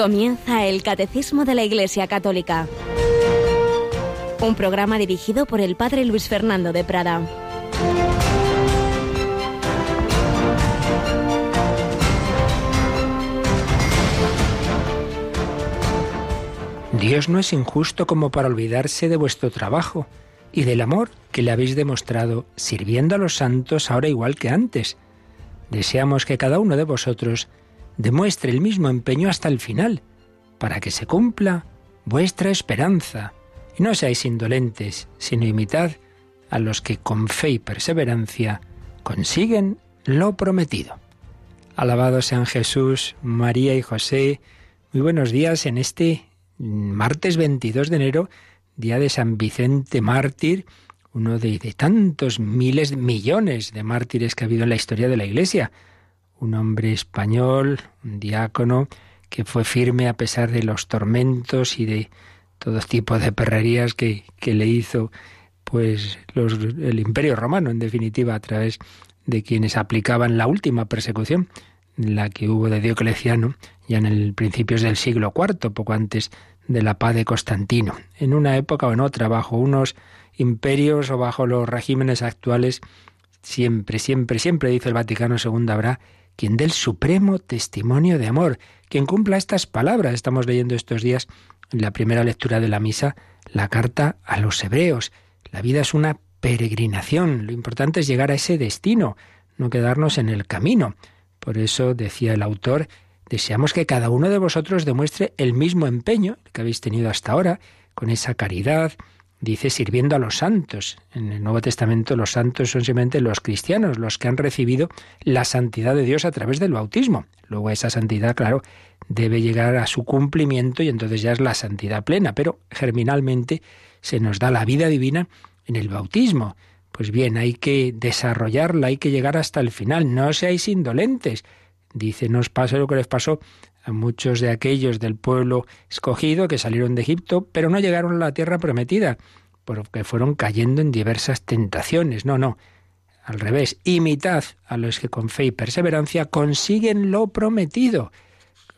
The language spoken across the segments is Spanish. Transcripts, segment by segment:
Comienza el Catecismo de la Iglesia Católica. Un programa dirigido por el Padre Luis Fernando de Prada. Dios no es injusto como para olvidarse de vuestro trabajo y del amor que le habéis demostrado sirviendo a los santos ahora igual que antes. Deseamos que cada uno de vosotros demuestre el mismo empeño hasta el final, para que se cumpla vuestra esperanza. Y no seáis indolentes, sino imitad a los que con fe y perseverancia consiguen lo prometido. Alabado sean Jesús, María y José. Muy buenos días en este martes 22 de enero, día de San Vicente Mártir, uno de tantos miles, millones de mártires que ha habido en la historia de la Iglesia un hombre español, un diácono, que fue firme a pesar de los tormentos y de todo tipo de perrerías que, que le hizo pues los, el imperio romano, en definitiva, a través de quienes aplicaban la última persecución, la que hubo de Diocleciano, ya en el principios del siglo IV, poco antes de la paz de Constantino. En una época o en otra, bajo unos imperios o bajo los regímenes actuales, siempre, siempre, siempre, dice el Vaticano II, habrá quien dé el supremo testimonio de amor, quien cumpla estas palabras. Estamos leyendo estos días en la primera lectura de la misa la carta a los hebreos. La vida es una peregrinación, lo importante es llegar a ese destino, no quedarnos en el camino. Por eso decía el autor, deseamos que cada uno de vosotros demuestre el mismo empeño que habéis tenido hasta ahora, con esa caridad, dice sirviendo a los santos. En el Nuevo Testamento los santos son simplemente los cristianos, los que han recibido la santidad de Dios a través del bautismo. Luego esa santidad, claro, debe llegar a su cumplimiento y entonces ya es la santidad plena, pero germinalmente se nos da la vida divina en el bautismo. Pues bien, hay que desarrollarla, hay que llegar hasta el final, no seáis indolentes. Dice, no os lo que les pasó a muchos de aquellos del pueblo escogido que salieron de Egipto, pero no llegaron a la tierra prometida, porque fueron cayendo en diversas tentaciones. No, no. Al revés, imitad a los que con fe y perseverancia consiguen lo prometido,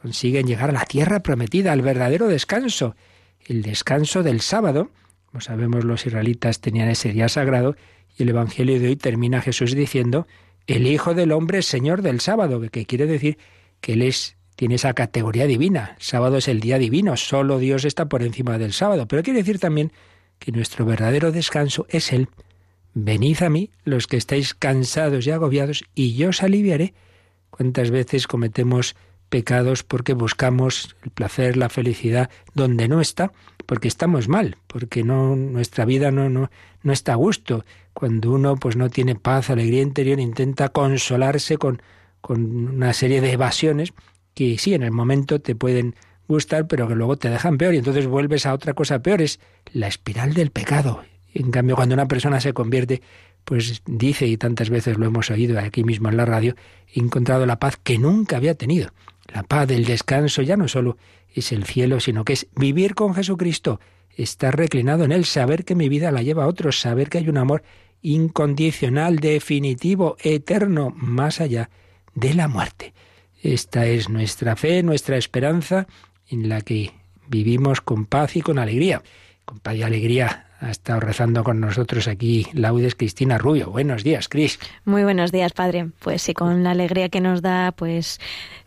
consiguen llegar a la tierra prometida, al verdadero descanso, el descanso del sábado. Como sabemos, los israelitas tenían ese día sagrado y el Evangelio de hoy termina Jesús diciendo, el Hijo del Hombre es Señor del sábado, que quiere decir que Él es tiene esa categoría divina. sábado es el día divino, solo Dios está por encima del sábado. Pero quiere decir también que nuestro verdadero descanso es Él. Venid a mí los que estáis cansados y agobiados, y yo os aliviaré. ¿Cuántas veces cometemos pecados porque buscamos el placer, la felicidad donde no está? Porque estamos mal, porque no nuestra vida no, no, no está a gusto. Cuando uno pues no tiene paz, alegría interior, intenta consolarse con, con una serie de evasiones que sí, en el momento te pueden gustar, pero que luego te dejan peor y entonces vuelves a otra cosa peor. Es la espiral del pecado. En cambio, cuando una persona se convierte, pues dice, y tantas veces lo hemos oído aquí mismo en la radio, he encontrado la paz que nunca había tenido. La paz del descanso ya no solo es el cielo, sino que es vivir con Jesucristo, estar reclinado en Él, saber que mi vida la lleva a otros, saber que hay un amor incondicional, definitivo, eterno, más allá de la muerte. Esta es nuestra fe, nuestra esperanza, en la que vivimos con paz y con alegría. Con paz y alegría ha estado rezando con nosotros aquí Laudes Cristina Rubio. Buenos días, Cris. Muy buenos días, padre. Pues sí, con la alegría que nos da, pues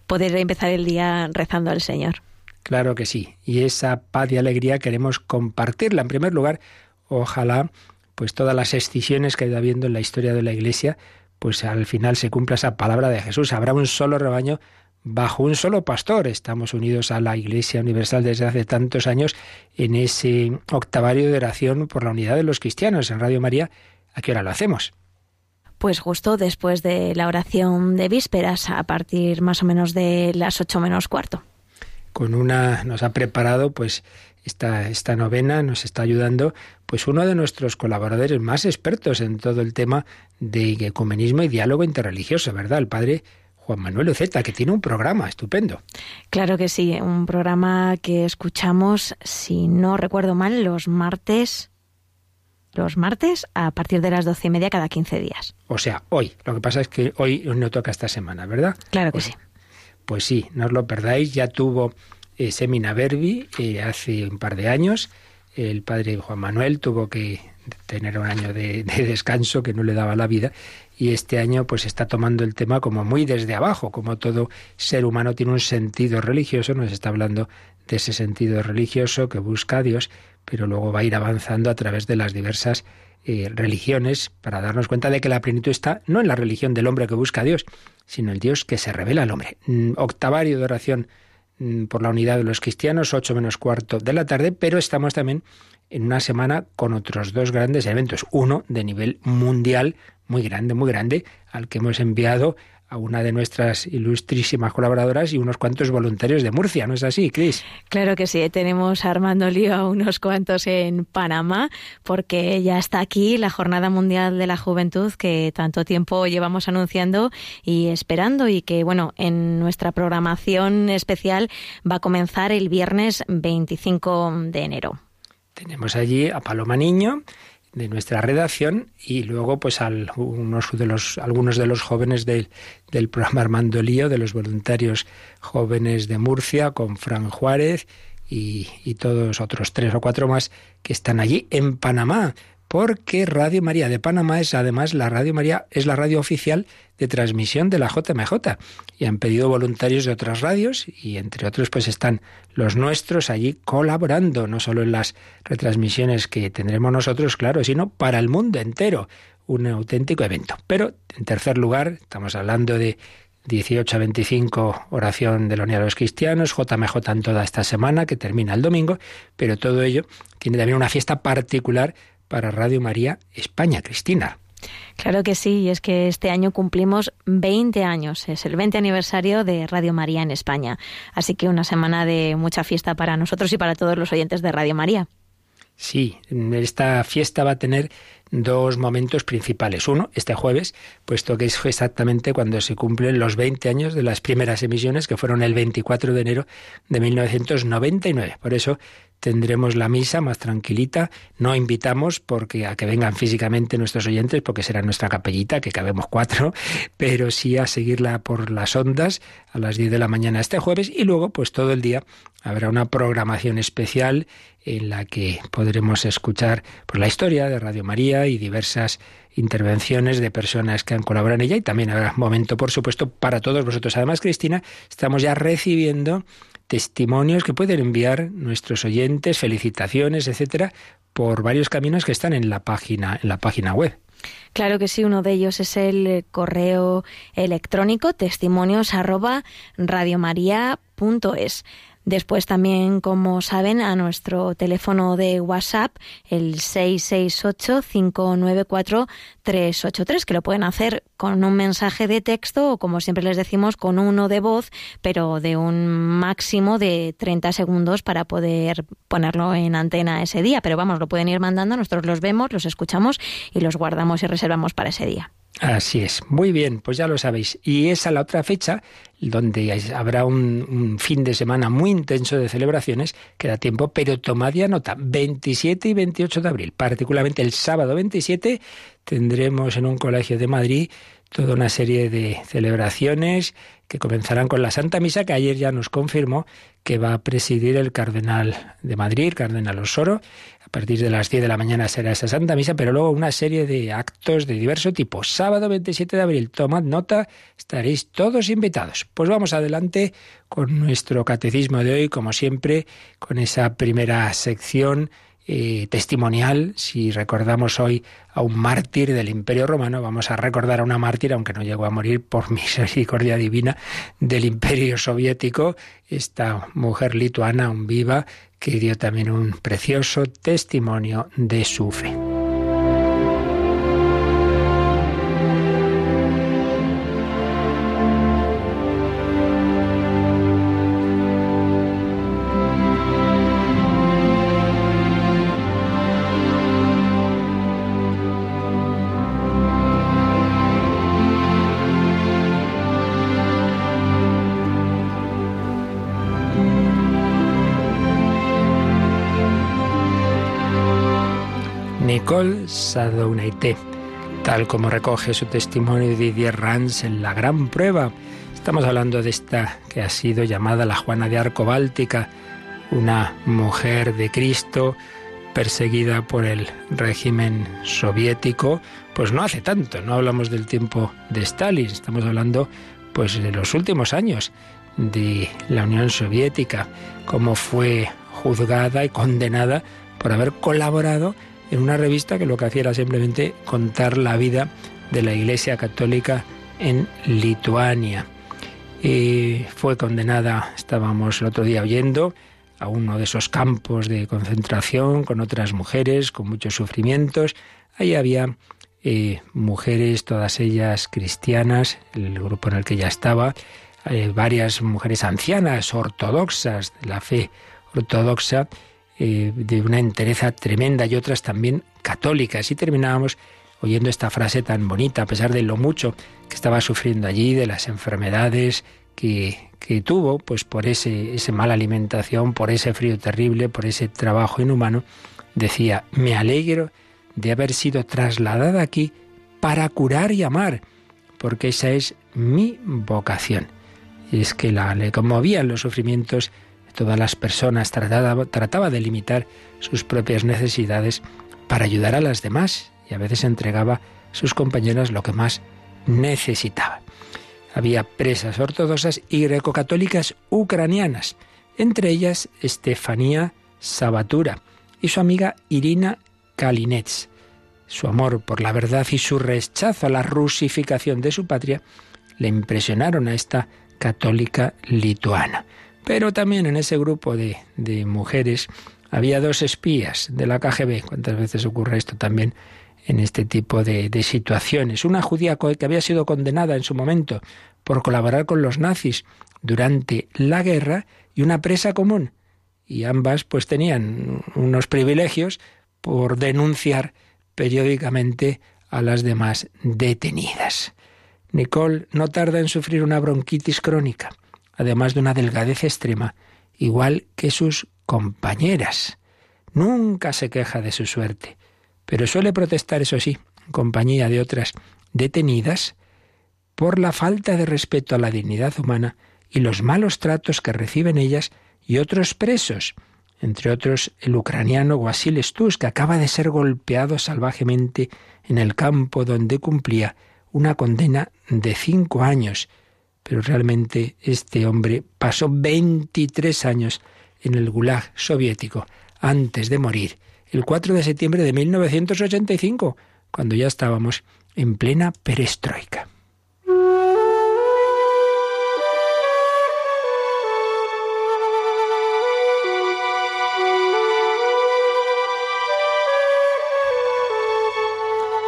poder empezar el día rezando al Señor. Claro que sí. Y esa paz y alegría queremos compartirla. En primer lugar, ojalá, pues todas las excisiones que ha ido habiendo en la historia de la Iglesia, pues al final se cumpla esa palabra de Jesús. Habrá un solo rebaño bajo un solo pastor. Estamos unidos a la Iglesia Universal desde hace tantos años en ese octavario de oración por la unidad de los cristianos en Radio María. ¿A qué hora lo hacemos? Pues justo después de la oración de vísperas, a partir más o menos de las ocho menos cuarto. Con una nos ha preparado pues esta, esta novena nos está ayudando pues uno de nuestros colaboradores más expertos en todo el tema de ecumenismo y diálogo interreligioso, ¿verdad? El padre Juan Manuel Uceta, que tiene un programa estupendo. Claro que sí, un programa que escuchamos, si no recuerdo mal, los martes los martes a partir de las doce y media cada quince días. O sea, hoy. Lo que pasa es que hoy no toca esta semana, ¿verdad? Claro que sí. Pues sí, no os lo perdáis. Ya tuvo eh, Semina Verbi eh, hace un par de años. El padre Juan Manuel tuvo que tener un año de, descanso que no le daba la vida y este año pues está tomando el tema como muy desde abajo, como todo ser humano tiene un sentido religioso, nos está hablando de ese sentido religioso que busca a Dios, pero luego va a ir avanzando a través de las diversas eh, religiones para darnos cuenta de que la plenitud está no en la religión del hombre que busca a Dios, sino el Dios que se revela al hombre. Mm, octavario de oración por la unidad de los cristianos, ocho menos cuarto de la tarde, pero estamos también en una semana con otros dos grandes eventos. Uno de nivel mundial, muy grande, muy grande, al que hemos enviado a una de nuestras ilustrísimas colaboradoras y unos cuantos voluntarios de Murcia, ¿no es así, Cris? Claro que sí, tenemos Armando Lío a unos cuantos en Panamá, porque ya está aquí la Jornada Mundial de la Juventud que tanto tiempo llevamos anunciando y esperando y que, bueno, en nuestra programación especial va a comenzar el viernes 25 de enero. Tenemos allí a Paloma Niño, de nuestra redacción y luego pues algunos de los algunos de los jóvenes del, programa Armando Lío, de los voluntarios jóvenes de Murcia, con Fran Juárez y, y todos otros tres o cuatro más que están allí en Panamá porque Radio María de Panamá es además la Radio María es la radio oficial de transmisión de la JMJ y han pedido voluntarios de otras radios y entre otros pues están los nuestros allí colaborando no solo en las retransmisiones que tendremos nosotros, claro, sino para el mundo entero, un auténtico evento. Pero en tercer lugar, estamos hablando de 18 a 25 oración de la Unidad de los Cristianos, JMJ en toda esta semana que termina el domingo, pero todo ello tiene también una fiesta particular para Radio María España, Cristina. Claro que sí, y es que este año cumplimos 20 años, es el 20 aniversario de Radio María en España. Así que una semana de mucha fiesta para nosotros y para todos los oyentes de Radio María. Sí, esta fiesta va a tener dos momentos principales. Uno, este jueves, puesto que es exactamente cuando se cumplen los 20 años de las primeras emisiones, que fueron el 24 de enero de 1999. Por eso tendremos la misa más tranquilita. No invitamos porque a que vengan físicamente nuestros oyentes, porque será nuestra capellita, que cabemos cuatro, pero sí a seguirla por las ondas a las 10 de la mañana este jueves y luego pues todo el día habrá una programación especial en la que podremos escuchar por la historia de Radio María y diversas intervenciones de personas que han colaborado en ella y también habrá momento, por supuesto, para todos vosotros. Además, Cristina, estamos ya recibiendo testimonios que pueden enviar nuestros oyentes, felicitaciones, etcétera, por varios caminos que están en la página, en la página web. Claro que sí, uno de ellos es el correo electrónico testimonios arroba. Después también, como saben, a nuestro teléfono de WhatsApp, el 668-594-383, que lo pueden hacer con un mensaje de texto o, como siempre les decimos, con uno de voz, pero de un máximo de 30 segundos para poder ponerlo en antena ese día. Pero vamos, lo pueden ir mandando, nosotros los vemos, los escuchamos y los guardamos y reservamos para ese día. Así es, muy bien, pues ya lo sabéis. Y esa la otra fecha donde habrá un, fin de semana muy intenso de celebraciones, queda tiempo, pero tomad ya nota, 27 y 28 de abril, particularmente el sábado 27, tendremos en un colegio de Madrid toda una serie de celebraciones que comenzarán con la Santa Misa, que ayer ya nos confirmó que va a presidir el cardenal de Madrid, cardenal Osoro. A partir de las 10 de la mañana será esa Santa Misa, pero luego una serie de actos de diverso tipo. Sábado 27 de abril, tomad nota, estaréis todos invitados. Pues vamos adelante con nuestro catecismo de hoy, como siempre, con esa primera sección eh, testimonial. Si recordamos hoy a un mártir del Imperio Romano, vamos a recordar a una mártir, aunque no llegó a morir por misericordia divina del Imperio Soviético, esta mujer lituana, un viva, que dio también un precioso testimonio de su fe. Nicole Sadouneité, tal como recoge su testimonio Didier Rans en La Gran Prueba. Estamos hablando de esta que ha sido llamada la Juana de Arco Báltica, una mujer de Cristo perseguida por el régimen soviético, pues no hace tanto, no hablamos del tiempo de Stalin, estamos hablando pues de los últimos años de la Unión Soviética, cómo fue juzgada y condenada por haber colaborado en una revista que lo que hacía era simplemente contar la vida de la Iglesia Católica en Lituania fue condenada, estábamos el otro día oyendo, a uno de esos campos de concentración con otras mujeres, con muchos sufrimientos. Ahí había eh, mujeres, todas ellas cristianas, el grupo en el que ella estaba, eh, varias mujeres ancianas, ortodoxas, de la fe ortodoxa, eh, de una entereza tremenda y otras también católicas. Y terminábamos oyendo esta frase tan bonita, a pesar de lo mucho que estaba sufriendo allí, de las enfermedades que, que tuvo, pues por ese, ese mala alimentación, por ese frío terrible, por ese trabajo inhumano, decía, me alegro de haber sido trasladada aquí para curar y amar, porque esa es mi vocación. Y es que la, le conmovían los sufrimientos todas las personas, trataba, trataba de limitar sus propias necesidades para ayudar a las demás y a veces entregaba a sus compañeras lo que más necesitaba. Había presas ortodoxas y grecocatólicas ucranianas, entre ellas Estefanía Sabatura y su amiga Irina Kalinets. Su amor por la verdad y su rechazo a la rusificación de su patria le impresionaron a esta católica lituana. Pero también en ese grupo de, de mujeres había dos espías de la KGB. ¿Cuántas veces ocurre esto también en este tipo de, situaciones. Una judía que había sido condenada en su momento por colaborar con los nazis durante la guerra y una presa común. Y ambas pues tenían unos privilegios por denunciar periódicamente a las demás detenidas. Nicole no tarda en sufrir una bronquitis crónica, además de una delgadez extrema, igual que sus compañeras. Nunca se queja de su suerte pero suele protestar, eso sí, en compañía de otras detenidas, por la falta de respeto a la dignidad humana y los malos tratos que reciben ellas y otros presos, entre otros el ucraniano Wasil Stus, que acaba de ser golpeado salvajemente en el campo donde cumplía una condena de cinco años. Pero realmente este hombre pasó 23 años en el Gulag soviético antes de morir el 4 de septiembre de 1985, cuando ya estábamos en plena perestroika.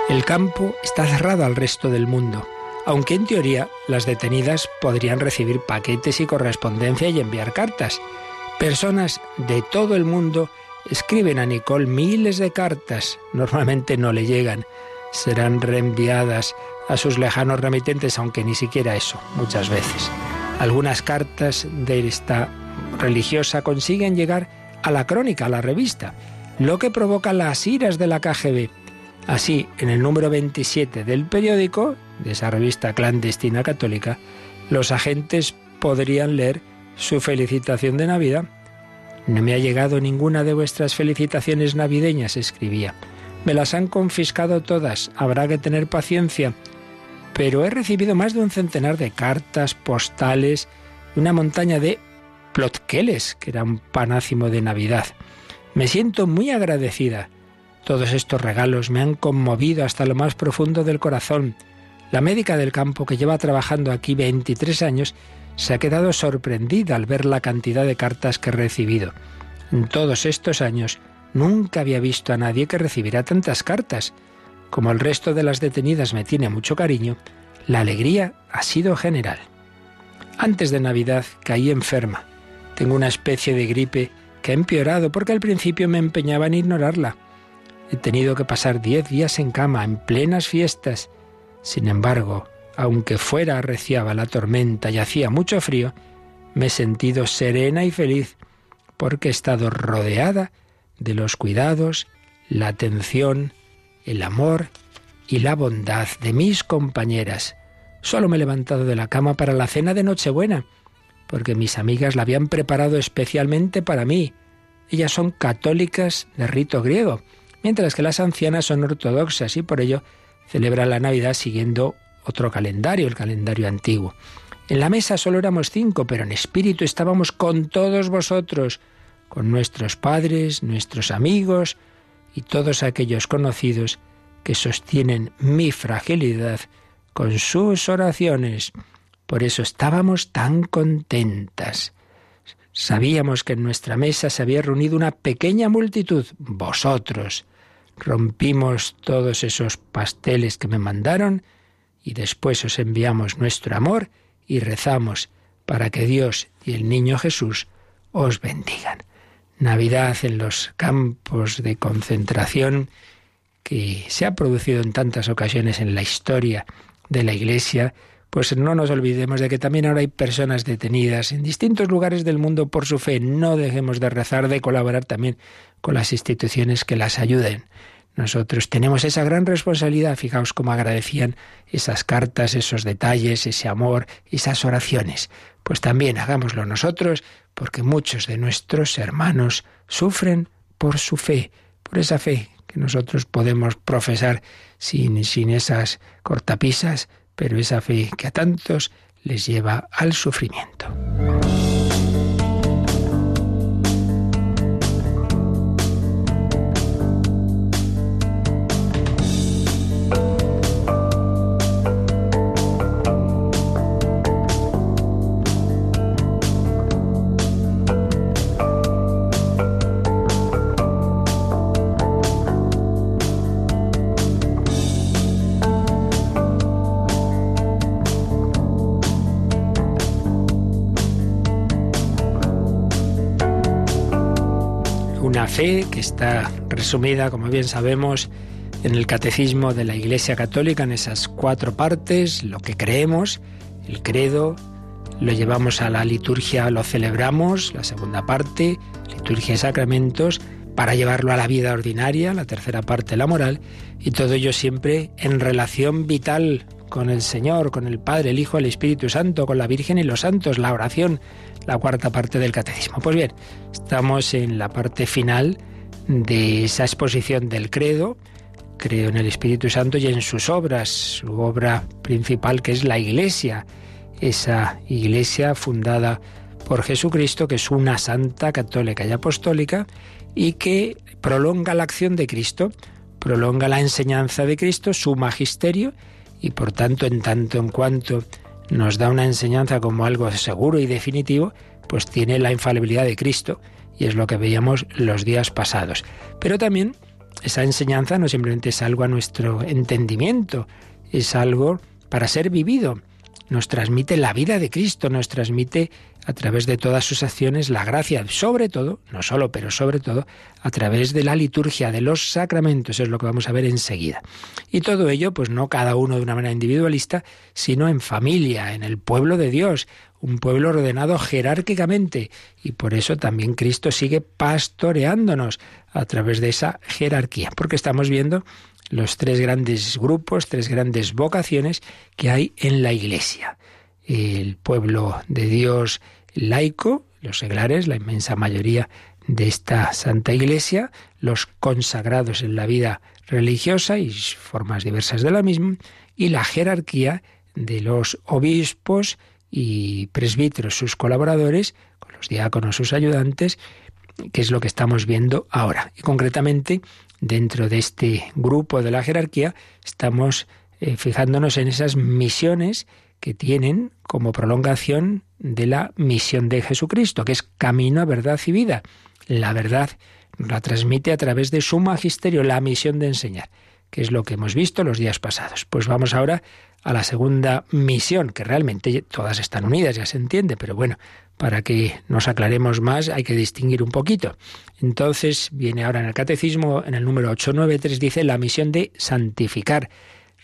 El campo está cerrado al resto del mundo, aunque en teoría las detenidas podrían recibir paquetes y correspondencia y enviar cartas. Personas de todo el mundo Escriben a Nicole miles de cartas, normalmente no le llegan, serán reenviadas a sus lejanos remitentes, aunque ni siquiera eso, muchas veces. Algunas cartas de esta religiosa consiguen llegar a la crónica, a la revista, lo que provoca las iras de la KGB. Así, en el número 27 del periódico, de esa revista clandestina católica, los agentes podrían leer su felicitación de Navidad no me ha llegado ninguna de vuestras felicitaciones navideñas, escribía. Me las han confiscado todas, habrá que tener paciencia. Pero he recibido más de un centenar de cartas, postales, una montaña de plotkeles, que era un panácimo de Navidad. Me siento muy agradecida. Todos estos regalos me han conmovido hasta lo más profundo del corazón. La médica del campo, que lleva trabajando aquí 23 años, se ha quedado sorprendida al ver la cantidad de cartas que he recibido. En todos estos años nunca había visto a nadie que recibiera tantas cartas. Como el resto de las detenidas me tiene mucho cariño, la alegría ha sido general. Antes de Navidad caí enferma. Tengo una especie de gripe que ha empeorado porque al principio me empeñaba en ignorarla. He tenido que pasar diez días en cama, en plenas fiestas. Sin embargo, aunque fuera arreciaba la tormenta y hacía mucho frío, me he sentido serena y feliz porque he estado rodeada de los cuidados, la atención, el amor y la bondad de mis compañeras. Solo me he levantado de la cama para la cena de Nochebuena, porque mis amigas la habían preparado especialmente para mí. Ellas son católicas de rito griego, mientras que las ancianas son ortodoxas y por ello celebran la Navidad siguiendo otro calendario, el calendario antiguo. En la mesa solo éramos cinco, pero en espíritu estábamos con todos vosotros, con nuestros padres, nuestros amigos y todos aquellos conocidos que sostienen mi fragilidad con sus oraciones. Por eso estábamos tan contentas. Sabíamos que en nuestra mesa se había reunido una pequeña multitud, vosotros. Rompimos todos esos pasteles que me mandaron y después os enviamos nuestro amor y rezamos para que Dios y el niño Jesús os bendigan. Navidad en los campos de concentración que se ha producido en tantas ocasiones en la historia de la Iglesia, pues no nos olvidemos de que también ahora hay personas detenidas en distintos lugares del mundo por su fe. No dejemos de rezar, de colaborar también con las instituciones que las ayuden. Nosotros tenemos esa gran responsabilidad. Fijaos cómo agradecían esas cartas, esos detalles, ese amor, esas oraciones. Pues también hagámoslo nosotros, porque muchos de nuestros hermanos sufren por su fe, por esa fe que nosotros podemos profesar sin, sin esas cortapisas, pero esa fe que a tantos les lleva al sufrimiento. Fe que está resumida, como bien sabemos, en el catecismo de la Iglesia Católica, en esas cuatro partes, lo que creemos, el credo, lo llevamos a la liturgia, lo celebramos, la segunda parte, liturgia y sacramentos, para llevarlo a la vida ordinaria, la tercera parte, la moral, y todo ello siempre en relación vital con el Señor, con el Padre, el Hijo, el Espíritu Santo, con la Virgen y los santos, la oración, la cuarta parte del catecismo. Pues bien, estamos en la parte final de esa exposición del credo. Creo en el Espíritu Santo y en sus obras, su obra principal que es la Iglesia, esa Iglesia fundada por Jesucristo, que es una santa católica y apostólica, y que prolonga la acción de Cristo, prolonga la enseñanza de Cristo, su magisterio, y por tanto, en tanto en cuanto nos da una enseñanza como algo seguro y definitivo, pues tiene la infalibilidad de Cristo, y es lo que veíamos los días pasados. Pero también esa enseñanza no simplemente es algo a nuestro entendimiento, es algo para ser vivido. Nos transmite la vida de Cristo, nos transmite a través de todas sus acciones la gracia, sobre todo, no solo, pero sobre todo, a través de la liturgia, de los sacramentos, es lo que vamos a ver enseguida. Y todo ello, pues no cada uno de una manera individualista, sino en familia, en el pueblo de Dios, un pueblo ordenado jerárquicamente, y por eso también Cristo sigue pastoreándonos a través de esa jerarquía, porque estamos viendo los tres grandes grupos, tres grandes vocaciones que hay en la Iglesia. El pueblo de Dios laico, los seglares, la inmensa mayoría de esta Santa Iglesia, los consagrados en la vida religiosa y formas diversas de la misma, y la jerarquía de los obispos y presbíteros, sus colaboradores, con los diáconos, sus ayudantes, que es lo que estamos viendo ahora. Y concretamente, dentro de este grupo de la jerarquía, estamos eh, fijándonos en esas misiones que tienen como prolongación de la misión de Jesucristo, que es camino, verdad y vida. La verdad la transmite a través de su magisterio, la misión de enseñar, que es lo que hemos visto los días pasados. Pues vamos ahora a la segunda misión, que realmente todas están unidas, ya se entiende, pero bueno, para que nos aclaremos más hay que distinguir un poquito. Entonces viene ahora en el catecismo, en el número 893, dice la misión de santificar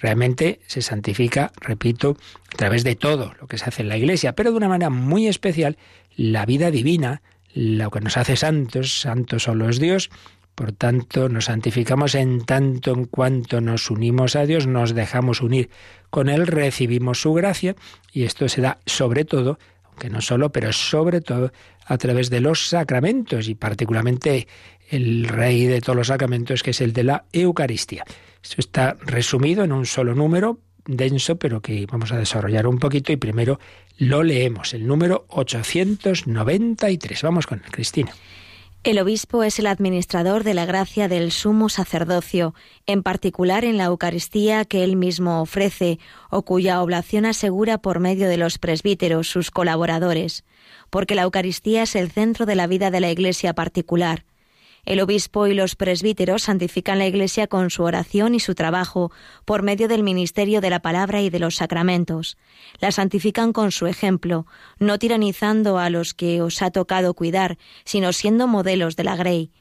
realmente se santifica, repito, a través de todo lo que se hace en la Iglesia, pero de una manera muy especial, la vida divina, lo que nos hace santos, santos solo es Dios, Por tanto, nos santificamos en tanto en cuanto nos unimos a Dios, nos dejamos unir con Él, recibimos su gracia y esto se da sobre todo, aunque no solo, pero sobre todo a través de los sacramentos y particularmente el rey de todos los sacramentos que es el de la Eucaristía. Esto está resumido en un solo número, denso, pero que vamos a desarrollar un poquito y primero lo leemos, el número 893. Vamos con Cristina. El obispo es el administrador de la gracia del sumo sacerdocio, en particular en la Eucaristía que él mismo ofrece o cuya oblación asegura por medio de los presbíteros, sus colaboradores, porque la Eucaristía es el centro de la vida de la Iglesia particular. El obispo y los presbíteros santifican la Iglesia con su oración y su trabajo, por medio del ministerio de la palabra y de los sacramentos. La santifican con su ejemplo, no tiranizando a los que os ha tocado cuidar, sino siendo modelos de la Grey.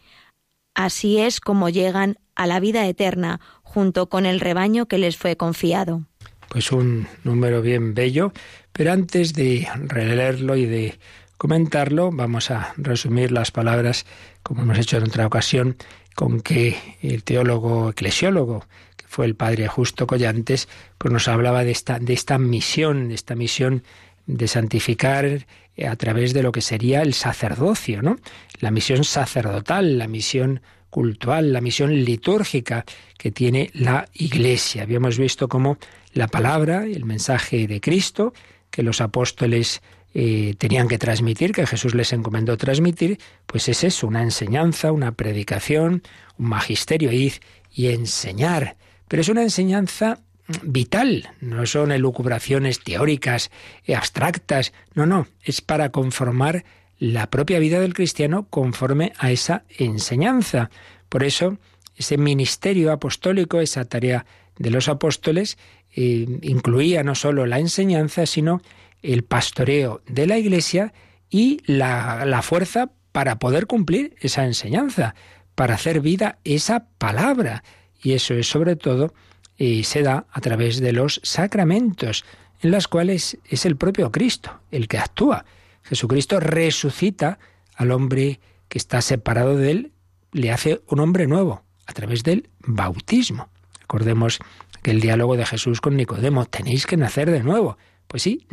Así es como llegan a la vida eterna, junto con el rebaño que les fue confiado. Pues un número bien bello, pero antes de releerlo y de comentarlo, vamos a resumir las palabras como hemos hecho en otra ocasión, con que el teólogo eclesiólogo, que fue el padre Justo Collantes, pues nos hablaba de esta, de esta misión, de esta misión de santificar a través de lo que sería el sacerdocio, ¿no? La misión sacerdotal, la misión cultural, la misión litúrgica que tiene la Iglesia. Habíamos visto cómo la palabra, el mensaje de Cristo, que los apóstoles tenían que transmitir, que Jesús les encomendó transmitir, pues es eso, una enseñanza, una predicación, un magisterio, y enseñar. Pero es una enseñanza vital, no son elucubraciones teóricas, eh, abstractas, no, no, es para conformar la propia vida del cristiano conforme a esa enseñanza. Por eso, ese ministerio apostólico, esa tarea de los apóstoles, eh, incluía no solo la enseñanza, sino el pastoreo de la Iglesia y la, fuerza para poder cumplir esa enseñanza, para hacer vida esa palabra. Y eso es sobre todo, y se da a través de los sacramentos, en las cuales es el propio Cristo el que actúa. Jesucristo resucita al hombre que está separado de él, le hace un hombre nuevo a través del bautismo. Recordemos que el diálogo de Jesús con Nicodemo, tenéis que nacer de nuevo. Pues sí,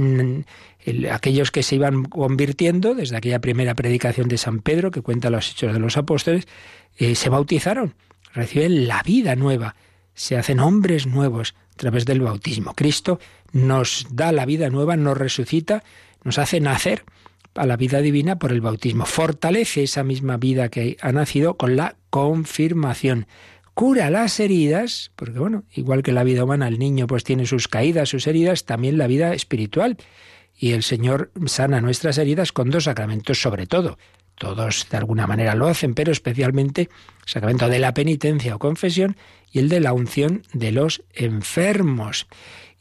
aquellos que se iban convirtiendo desde aquella primera predicación de San Pedro, que cuenta los hechos de los apóstoles, eh, se bautizaron, reciben la vida nueva, se hacen hombres nuevos a través del bautismo. Cristo nos da la vida nueva, nos resucita, nos hace nacer a la vida divina por el bautismo. Fortalece esa misma vida que ha nacido con la confirmación cura las heridas, porque bueno, igual que la vida humana, el niño pues tiene sus caídas, sus heridas, también la vida espiritual. Y el Señor sana nuestras heridas con dos sacramentos sobre todo. Todos de alguna manera lo hacen, pero especialmente el sacramento de la penitencia o confesión y el de la unción de los enfermos.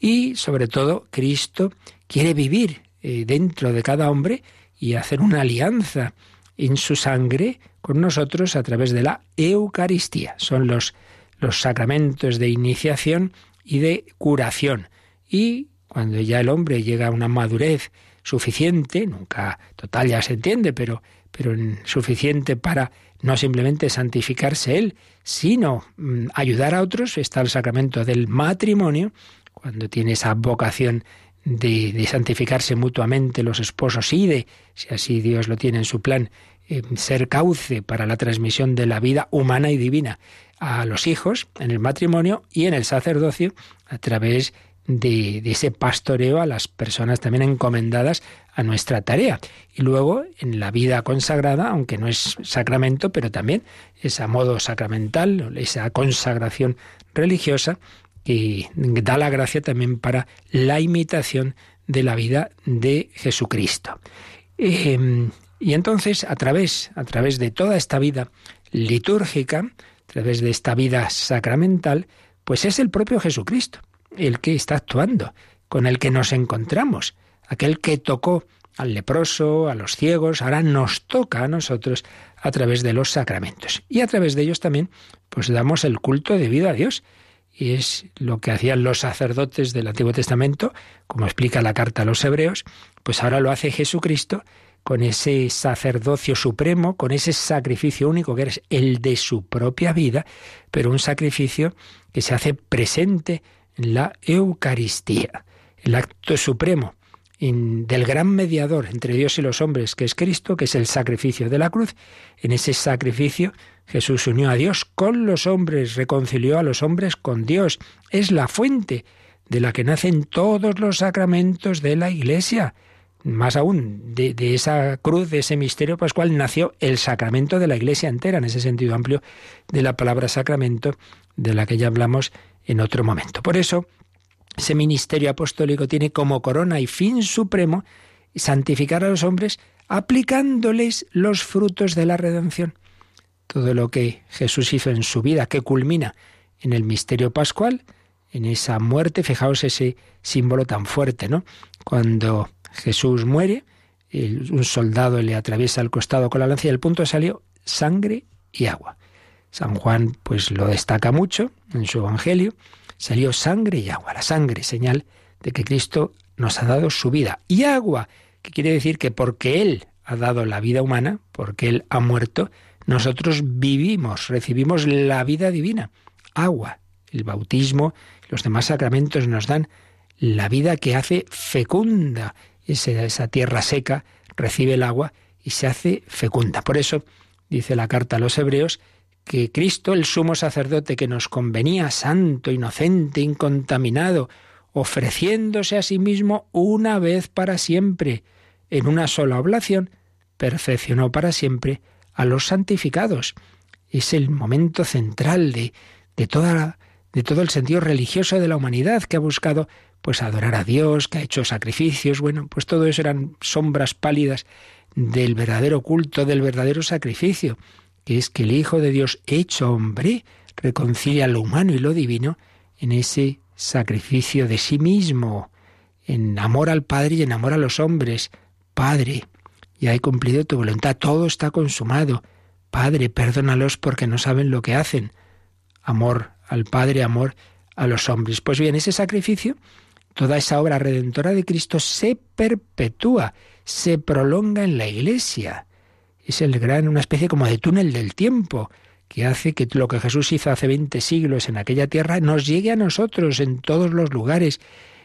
Y sobre todo, Cristo quiere vivir eh, dentro de cada hombre y hacer una alianza en su sangre con nosotros a través de la Eucaristía. Son los, los sacramentos de iniciación y de curación. Y cuando ya el hombre llega a una madurez suficiente, nunca total ya se entiende, pero, pero suficiente para no simplemente santificarse él, sino mm, ayudar a otros, está el sacramento del matrimonio, cuando tiene esa vocación de, de, santificarse mutuamente los esposos y de, si así Dios lo tiene en su plan, ser cauce para la transmisión de la vida humana y divina a los hijos en el matrimonio y en el sacerdocio a través de, ese pastoreo a las personas también encomendadas a nuestra tarea. Y luego en la vida consagrada, aunque no es sacramento, pero también es modo sacramental, esa consagración religiosa que da la gracia también para la imitación de la vida de Jesucristo. Eh, y entonces, a través, a través de toda esta vida litúrgica, a través de esta vida sacramental, pues es el propio Jesucristo el que está actuando, con el que nos encontramos, aquel que tocó al leproso, a los ciegos, ahora nos toca a nosotros a través de los sacramentos. Y a través de ellos también, pues damos el culto debido a Dios. Y es lo que hacían los sacerdotes del Antiguo Testamento, como explica la carta a los hebreos, pues ahora lo hace Jesucristo con ese sacerdocio supremo, con ese sacrificio único que es el de su propia vida, pero un sacrificio que se hace presente en la Eucaristía, el acto supremo del gran mediador entre Dios y los hombres, que es Cristo, que es el sacrificio de la cruz. En ese sacrificio Jesús unió a Dios con los hombres, reconcilió a los hombres con Dios. Es la fuente de la que nacen todos los sacramentos de la Iglesia. Más aún, de, esa cruz, de ese misterio pascual, nació el sacramento de la Iglesia entera, en ese sentido amplio de la palabra sacramento, de la que ya hablamos en otro momento. Por eso, ese ministerio apostólico tiene como corona y fin supremo santificar a los hombres aplicándoles los frutos de la redención. Todo lo que Jesús hizo en su vida, que culmina en el misterio pascual, en esa muerte, fijaos ese símbolo tan fuerte, ¿no? Cuando Jesús muere, un soldado le atraviesa el costado con la lanza y el punto salió sangre y agua. San Juan pues lo destaca mucho en su evangelio salió sangre y agua. La sangre, señal de que Cristo nos ha dado su vida. Y agua, que quiere decir que porque Él ha dado la vida humana, porque Él ha muerto, nosotros vivimos, recibimos la vida divina. Agua, el bautismo, los demás sacramentos nos dan la vida que hace fecunda. Esa, tierra seca recibe el agua y se hace fecunda. Por eso, dice la carta a los hebreos, que Cristo, el sumo sacerdote que nos convenía, santo, inocente, incontaminado, ofreciéndose a sí mismo una vez para siempre, en una sola oblación, perfeccionó para siempre a los santificados. Es el momento central de, de, toda, de todo el sentido religioso de la humanidad que ha buscado pues adorar a Dios, que ha hecho sacrificios, bueno, pues todo eso eran sombras pálidas del verdadero culto, del verdadero sacrificio que es que el Hijo de Dios hecho hombre reconcilia lo humano y lo divino en ese sacrificio de sí mismo, en amor al Padre y en amor a los hombres. Padre, ya he cumplido tu voluntad, todo está consumado. Padre, perdónalos porque no saben lo que hacen. Amor al Padre, amor a los hombres. Pues bien, ese sacrificio, toda esa obra redentora de Cristo se perpetúa, se prolonga en la Iglesia es el gran, una especie como de túnel del tiempo, que hace que lo que Jesús hizo hace 20 siglos en aquella tierra nos llegue a nosotros en todos los lugares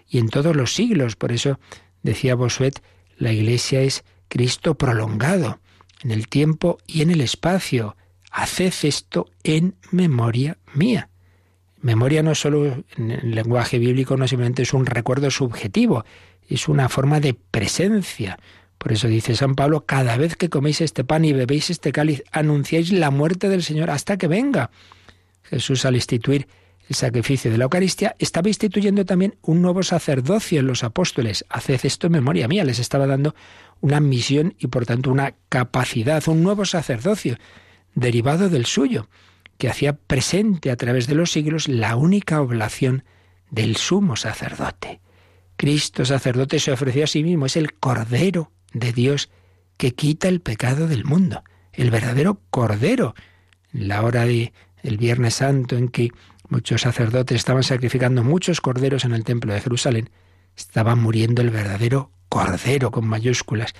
y en todos los siglos. Por eso decía Bosuet, la Iglesia es Cristo prolongado en el tiempo y en el espacio. Haced esto en memoria mía. Memoria no solo en el lenguaje bíblico, no simplemente es un recuerdo subjetivo, es una forma de presencia, por eso dice San Pablo, cada vez que coméis este pan y bebéis este cáliz, anunciáis la muerte del Señor hasta que venga. Jesús al instituir el sacrificio de la Eucaristía, estaba instituyendo también un nuevo sacerdocio en los apóstoles. Haced esto en memoria mía, les estaba dando una misión y por tanto una capacidad, un nuevo sacerdocio derivado del suyo, que hacía presente a través de los siglos la única oblación del sumo sacerdote. Cristo sacerdote se ofreció a sí mismo, es el Cordero de Dios que quita el pecado del mundo, el verdadero Cordero. La hora de el Viernes Santo en que muchos sacerdotes estaban sacrificando muchos corderos en el templo de Jerusalén, estaba muriendo el verdadero Cordero con mayúsculas.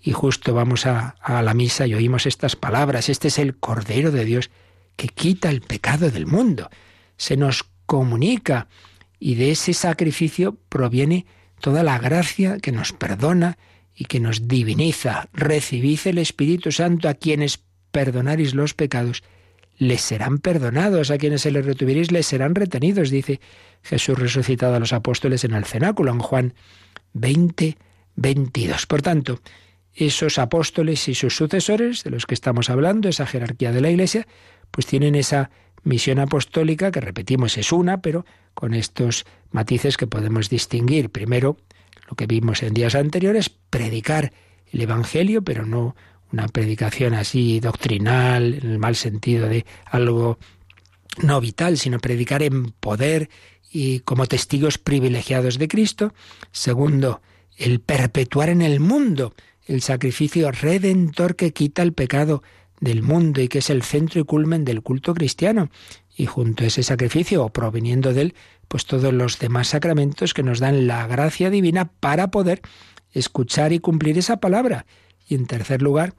Y justo vamos a, a la misa y oímos estas palabras. Este es el Cordero de Dios que quita el pecado del mundo. Se nos comunica y de ese sacrificio proviene toda la gracia que nos perdona y que nos diviniza. Recibid el Espíritu Santo a quienes perdonaréis los pecados, les serán perdonados, a quienes se les retuviereis les serán retenidos, dice Jesús resucitado a los apóstoles en el cenáculo, en Juan 20, 22. Por tanto, esos apóstoles y sus sucesores, de los que estamos hablando, esa jerarquía de la Iglesia, pues tienen esa misión apostólica, que repetimos es una, pero con estos matices que podemos distinguir. Primero, lo que vimos en días anteriores, predicar el Evangelio, pero no una predicación así doctrinal, en el mal sentido de algo no vital, sino predicar en poder y como testigos privilegiados de Cristo. Segundo, el perpetuar en el mundo el sacrificio redentor que quita el pecado del mundo y que es el centro y culmen del culto cristiano. Y junto a ese sacrificio, o proveniendo de él, pues todos los demás sacramentos que nos dan la gracia divina para poder escuchar y cumplir esa palabra. Y en tercer lugar,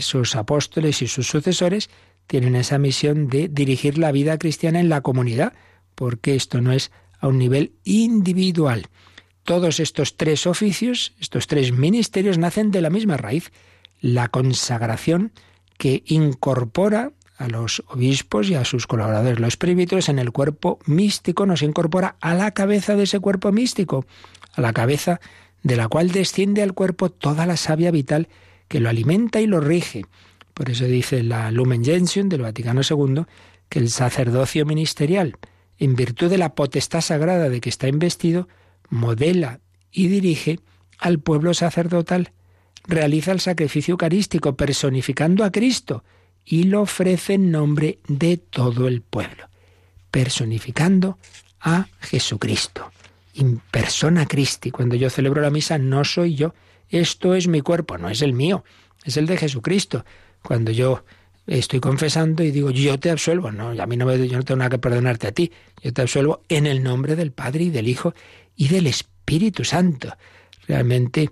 sus apóstoles y sus sucesores tienen esa misión de dirigir la vida cristiana en la comunidad, porque esto no es a un nivel individual. Todos estos tres oficios, estos tres ministerios, nacen de la misma raíz, la consagración que incorpora a los obispos y a sus colaboradores, los presbíteros, en el cuerpo místico, nos incorpora a la cabeza de ese cuerpo místico, a la cabeza de la cual desciende al cuerpo toda la savia vital que lo alimenta y lo rige. Por eso dice la Lumen Gentium del Vaticano II que el sacerdocio ministerial, en virtud de la potestad sagrada de que está investido, modela y dirige al pueblo sacerdotal, realiza el sacrificio eucarístico personificando a Cristo y lo ofrece en nombre de todo el pueblo, personificando a Jesucristo. In persona Christi. Cuando yo celebro la misa no soy yo, esto es mi cuerpo, no es el mío, es el de Jesucristo. Cuando yo estoy confesando y digo, yo te absuelvo, no, a mí no me, yo no tengo nada que perdonarte a ti, yo te absuelvo en el nombre del Padre y del Hijo y del Espíritu Santo. Realmente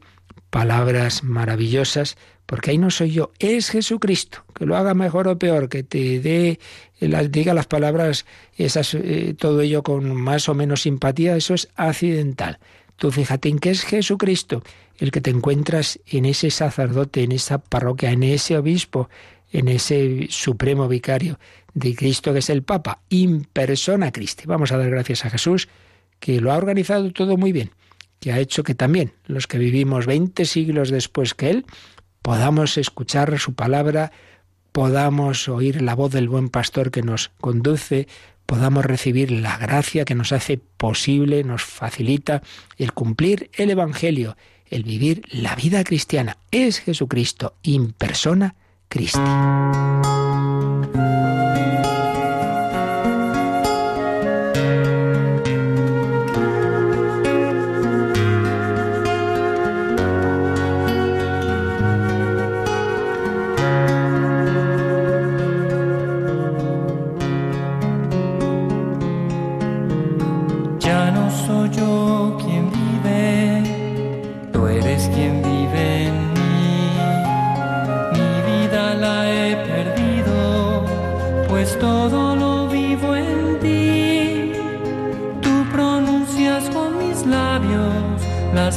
palabras maravillosas, porque ahí no soy yo, es Jesucristo, que lo haga mejor o peor, que te dé, diga las palabras, esas, eh, todo ello con más o menos simpatía, eso es accidental. Tú fíjate en que es Jesucristo el que te encuentras en ese sacerdote, en esa parroquia, en ese obispo, en ese supremo vicario de Cristo que es el Papa, in persona Christi. Vamos a dar gracias a Jesús que lo ha organizado todo muy bien, que ha hecho que también los que vivimos 20 siglos después que Él podamos escuchar su palabra, podamos oír la voz del buen pastor que nos conduce, podamos recibir la gracia que nos hace posible, nos facilita el cumplir el Evangelio, el vivir la vida cristiana. Es Jesucristo, in persona Christi.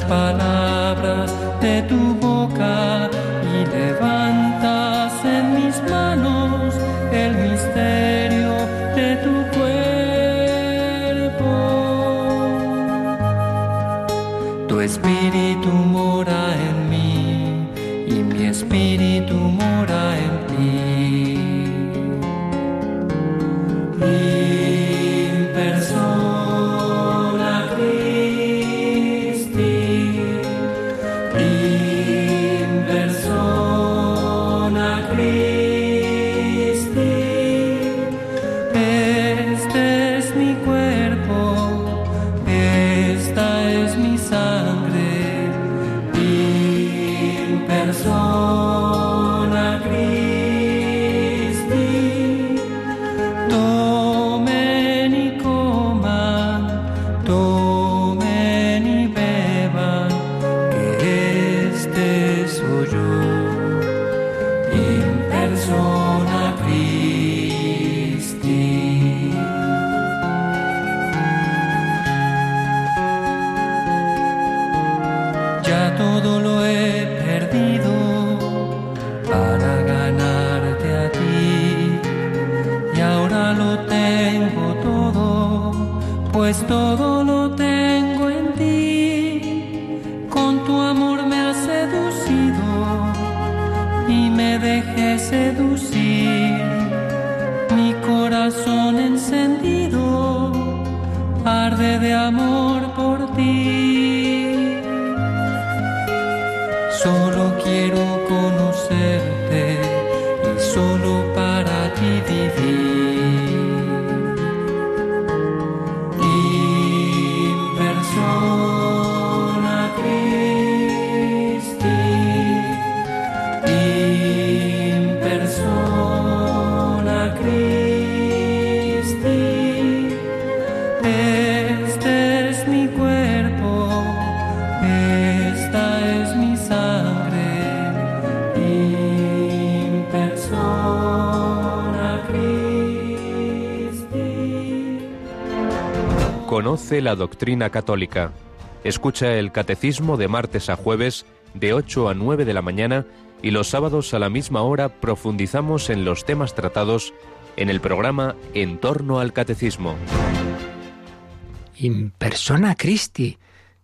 Este es mi La doctrina católica. Escucha el catecismo de martes a jueves de 8 a 9 de la mañana y los sábados a la misma hora profundizamos en los temas tratados en el programa En torno al catecismo. In persona Christi.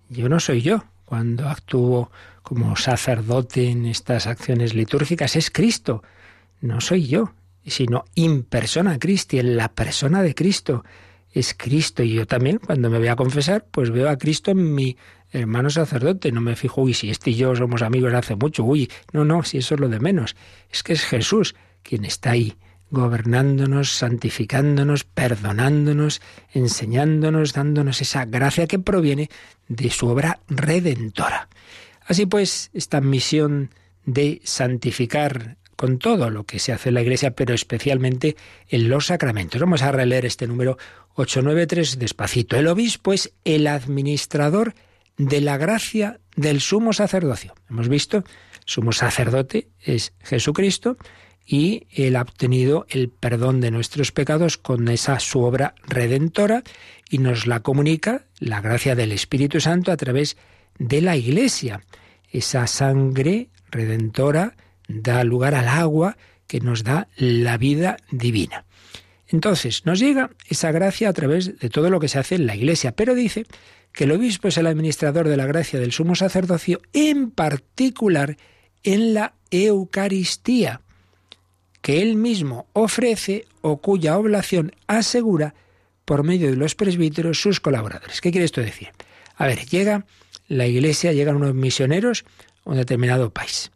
Yo no soy yo. Cuando actúo como sacerdote en estas acciones litúrgicas es Cristo. No soy yo, sino in persona Christi, en la persona de Cristo es Cristo. Y yo también, cuando me voy a confesar, pues veo a Cristo en mi hermano sacerdote. No me fijo, uy, si este y yo somos amigos hace mucho, uy, no, no, si eso es lo de menos. Es que es Jesús quien está ahí, gobernándonos, santificándonos, perdonándonos, enseñándonos, dándonos esa gracia que proviene de su obra redentora. Así pues, esta misión de santificar con todo lo que se hace en la Iglesia, pero especialmente en los sacramentos. Vamos a releer este número 893 despacito. El obispo es el administrador de la gracia del sumo sacerdocio. Hemos visto, sumo sacerdote es Jesucristo y él ha obtenido el perdón de nuestros pecados con esa su obra redentora y nos la comunica la gracia del Espíritu Santo a través de la Iglesia. Esa sangre redentora da lugar al agua que nos da la vida divina. Entonces, nos llega esa gracia a través de todo lo que se hace en la Iglesia, pero dice que el obispo es el administrador de la gracia del sumo sacerdocio, en particular en la Eucaristía, que él mismo ofrece o cuya oblación asegura por medio de los presbíteros sus colaboradores. ¿Qué quiere esto decir? A ver, llega la iglesia, llegan unos misioneros a un determinado país.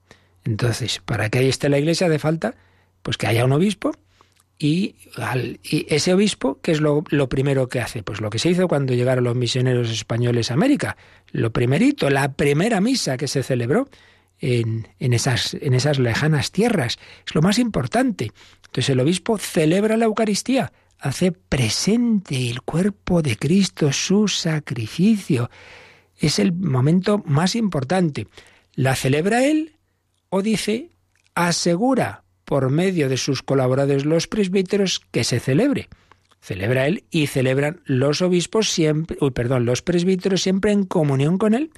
Entonces, para que ahí esté la iglesia hace falta pues que haya un obispo y, ese obispo, ¿qué es lo, primero que hace? Pues lo que se hizo cuando llegaron los misioneros españoles a América. Lo primerito, la primera misa que se celebró en, esas, en esas lejanas tierras. Es lo más importante. Entonces el obispo celebra la Eucaristía, hace presente el cuerpo de Cristo, su sacrificio. Es el momento más importante. La celebra él o dice, asegura por medio de sus colaboradores los presbíteros que se celebre. Celebra él y celebran los obispos siempre, uy, perdón, los presbíteros siempre en comunión con él.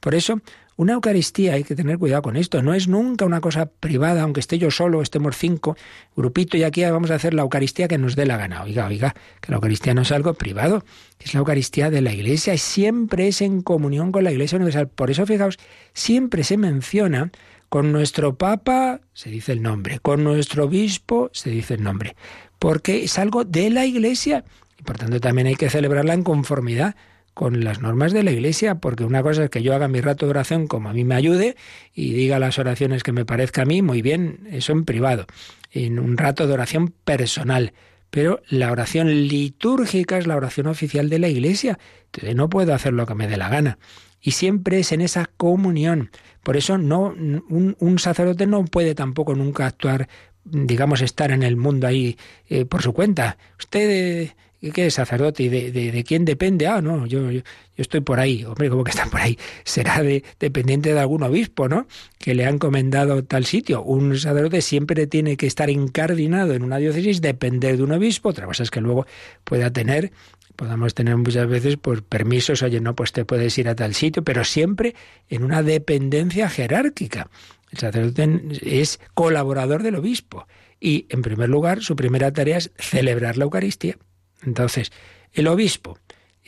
Por eso, una Eucaristía, hay que tener cuidado con esto, no es nunca una cosa privada, aunque esté yo solo, estemos cinco, grupito, y aquí vamos a hacer la Eucaristía que nos dé la gana. Oiga, oiga, que la Eucaristía no es algo privado, es la Eucaristía de la Iglesia y siempre es en comunión con la Iglesia Universal. Por eso, fijaos, siempre se menciona con nuestro Papa se dice el nombre, con nuestro obispo se dice el nombre, porque es algo de la Iglesia y por tanto también hay que celebrarla en conformidad con las normas de la Iglesia, porque una cosa es que yo haga mi rato de oración como a mí me ayude y diga las oraciones que me parezca a mí, muy bien, eso en privado, en un rato de oración personal. Pero la oración litúrgica es la oración oficial de la Iglesia, entonces no puedo hacer lo que me dé la gana y siempre es en esa comunión. Por eso no un, sacerdote no puede tampoco nunca actuar, digamos, estar en el mundo ahí eh, por su cuenta. Usted eh, ¿Qué es sacerdote? ¿Y de, quién depende? Ah, no, yo, yo, estoy por ahí. Hombre, ¿cómo que está por ahí? Será de, dependiente de algún obispo, ¿no? Que le ha encomendado tal sitio. Un sacerdote siempre tiene que estar incardinado en una diócesis, depender de un obispo. Otra cosa es que luego pueda tener podamos tener muchas veces pues permisos, oye, no, pues te puedes ir a tal sitio, pero siempre en una dependencia jerárquica. El sacerdote es colaborador del obispo y, en primer lugar, su primera tarea es celebrar la Eucaristía. Entonces, el obispo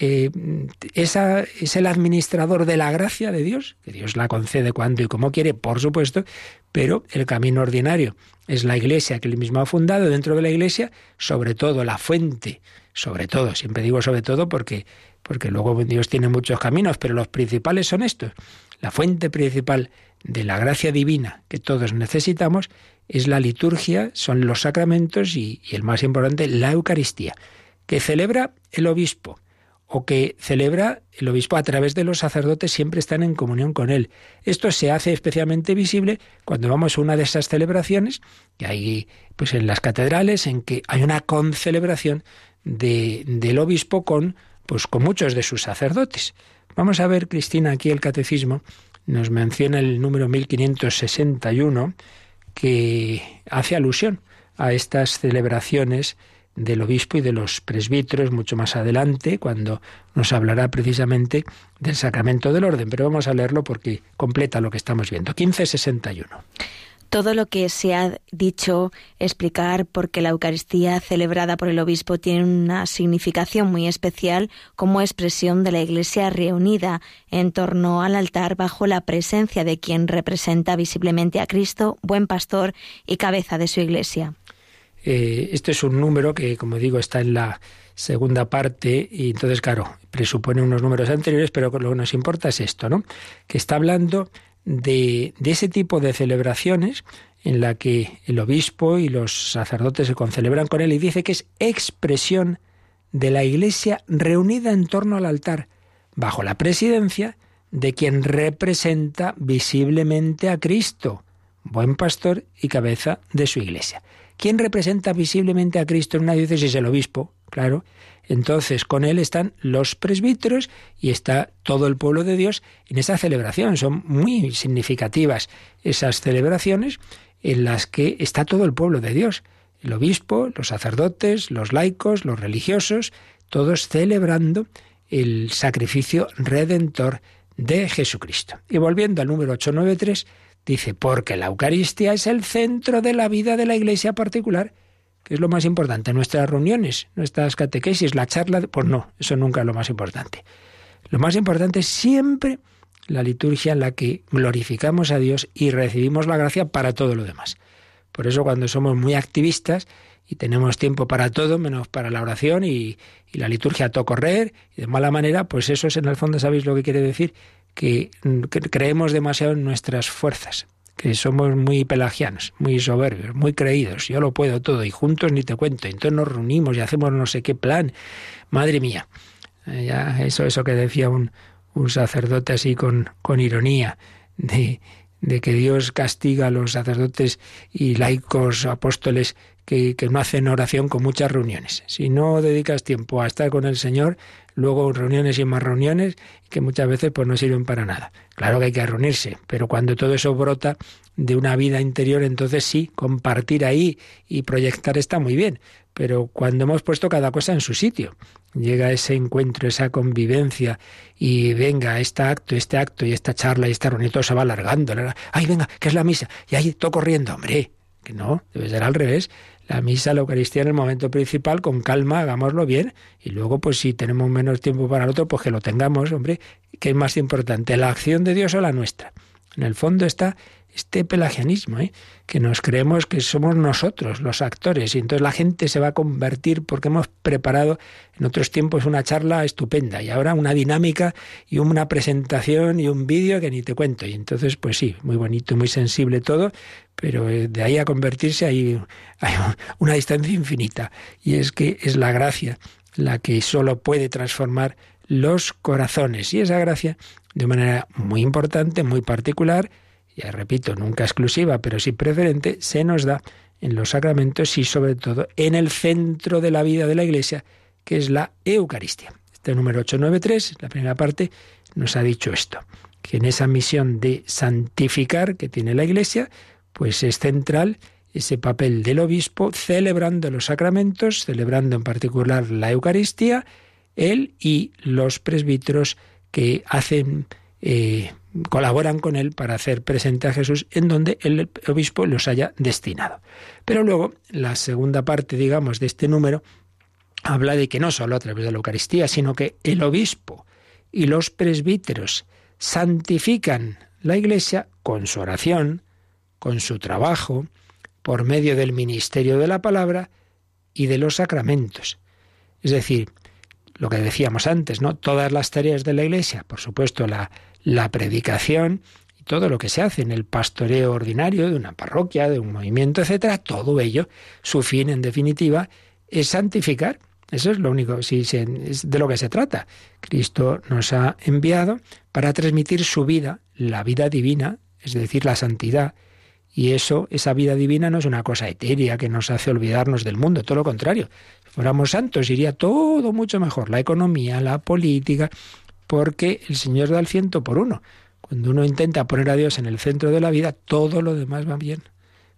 eh, esa, es el administrador de la gracia de Dios, que Dios la concede cuando y como quiere, por supuesto, pero el camino ordinario es la iglesia que él mismo ha fundado, dentro de la iglesia, sobre todo la fuente sobre todo, siempre digo sobre todo porque, porque luego Dios tiene muchos caminos, pero los principales son estos. La fuente principal de la gracia divina que todos necesitamos es la liturgia, son los sacramentos y, y el más importante, la Eucaristía, que celebra el obispo o que celebra el obispo a través de los sacerdotes siempre están en comunión con él. Esto se hace especialmente visible cuando vamos a una de esas celebraciones que hay pues en las catedrales en que hay una concelebración de, del obispo con, pues, con muchos de sus sacerdotes. Vamos a ver, Cristina, aquí el catecismo nos menciona el número 1561 que hace alusión a estas celebraciones del obispo y de los presbíteros mucho más adelante, cuando nos hablará precisamente del sacramento del orden. Pero vamos a leerlo porque completa lo que estamos viendo. 1561 todo lo que se ha dicho, explicar por qué la Eucaristía celebrada por el obispo tiene una significación muy especial como expresión de la Iglesia reunida en torno al altar bajo la presencia de quien representa visiblemente a Cristo, buen pastor y cabeza de su Iglesia. Eh, este es un número que, como digo, está en la segunda parte y entonces, claro, presupone unos números anteriores, pero lo que nos importa es esto, ¿no? Que está hablando de, ese tipo de celebraciones en la que el obispo y los sacerdotes se concelebran con él y dice que es expresión de la Iglesia reunida en torno al altar, bajo la presidencia de quien representa visiblemente a Cristo, buen pastor y cabeza de su Iglesia. ¿Quién representa visiblemente a Cristo en una diócesis? El obispo, claro. Entonces, con él están los presbíteros y está todo el pueblo de Dios en esa celebración. Son muy significativas esas celebraciones en las que está todo el pueblo de Dios. El obispo, los sacerdotes, los laicos, los religiosos, todos celebrando el sacrificio redentor de Jesucristo. Y volviendo al número 893, Dice, porque la Eucaristía es el centro de la vida de la Iglesia particular, que es lo más importante. Nuestras reuniones, nuestras catequesis, la charla, pues no, eso nunca es lo más importante. Lo más importante es siempre la liturgia en la que glorificamos a Dios y recibimos la gracia para todo lo demás. Por eso cuando somos muy activistas y tenemos tiempo para todo, menos para la oración y, la liturgia a todo correr, y de mala manera, pues eso es en el fondo, ¿sabéis lo que quiere decir? Que, creemos demasiado en nuestras fuerzas, que somos muy pelagianos, muy soberbios, muy creídos, yo lo puedo todo y juntos ni te cuento, entonces nos reunimos y hacemos no sé qué plan, madre mía, eh, ya eso, eso que decía un, un sacerdote así con, con ironía, de, de que Dios castiga a los sacerdotes y laicos apóstoles que, que, no hacen oración con muchas reuniones. Si no dedicas tiempo a estar con el Señor, luego reuniones y más reuniones que muchas veces pues no sirven para nada. Claro que hay que reunirse, pero cuando todo eso brota de una vida interior, entonces sí, compartir ahí y proyectar está muy bien. Pero cuando hemos puesto cada cosa en su sitio, llega ese encuentro, esa convivencia y venga, este acto, este acto y esta charla y esta reunión, todo se va alargando. Ay, venga, que es la misa. Y ahí todo corriendo, hombre. Que no, debe ser al revés. La misa, la Eucaristía en el momento principal, con calma, hagámoslo bien, y luego, pues si tenemos menos tiempo para el otro, pues que lo tengamos, hombre, ¿qué es más importante, la acción de Dios o la nuestra? En el fondo está este pelagianismo, ¿eh? que nos creemos que somos nosotros los actores y entonces la gente se va a convertir porque hemos preparado en otros tiempos una charla estupenda y ahora una dinámica y una presentación y un vídeo que ni te cuento. Y entonces pues sí, muy bonito, muy sensible todo, pero eh, de ahí a convertirse hay, hay una distancia infinita. Y es que es la gracia la que solo puede transformar los corazones. Y esa gracia de manera muy importante, muy particular, ya repito, nunca exclusiva, pero sí preferente, se nos da en los sacramentos y sobre todo en el centro de la vida de la Iglesia, que es la Eucaristía. Este número 893, la primera parte, nos ha dicho esto, que en esa misión de santificar que tiene la Iglesia, pues es central ese papel del obispo celebrando los sacramentos, celebrando en particular la Eucaristía, él y los presbíteros que hacen eh, colaboran con él para hacer presente a Jesús en donde el obispo los haya destinado. Pero luego, la segunda parte, digamos, de este número, habla de que no solo a través de la Eucaristía, sino que el obispo y los presbíteros santifican la Iglesia con su oración, con su trabajo, por medio del ministerio de la palabra y de los sacramentos. Es decir, lo que decíamos antes, ¿no? Todas las tareas de la Iglesia, por supuesto, la, la predicación y todo lo que se hace en el pastoreo ordinario de una parroquia, de un movimiento, etcétera, todo ello, su fin, en definitiva, es santificar. Eso es lo único, si es de lo que se trata. Cristo nos ha enviado para transmitir su vida, la vida divina, es decir, la santidad. Y eso, esa vida divina no es una cosa etérea que nos hace olvidarnos del mundo, todo lo contrario fuéramos santos, iría todo mucho mejor, la economía, la política, porque el Señor da el ciento por uno. Cuando uno intenta poner a Dios en el centro de la vida, todo lo demás va bien.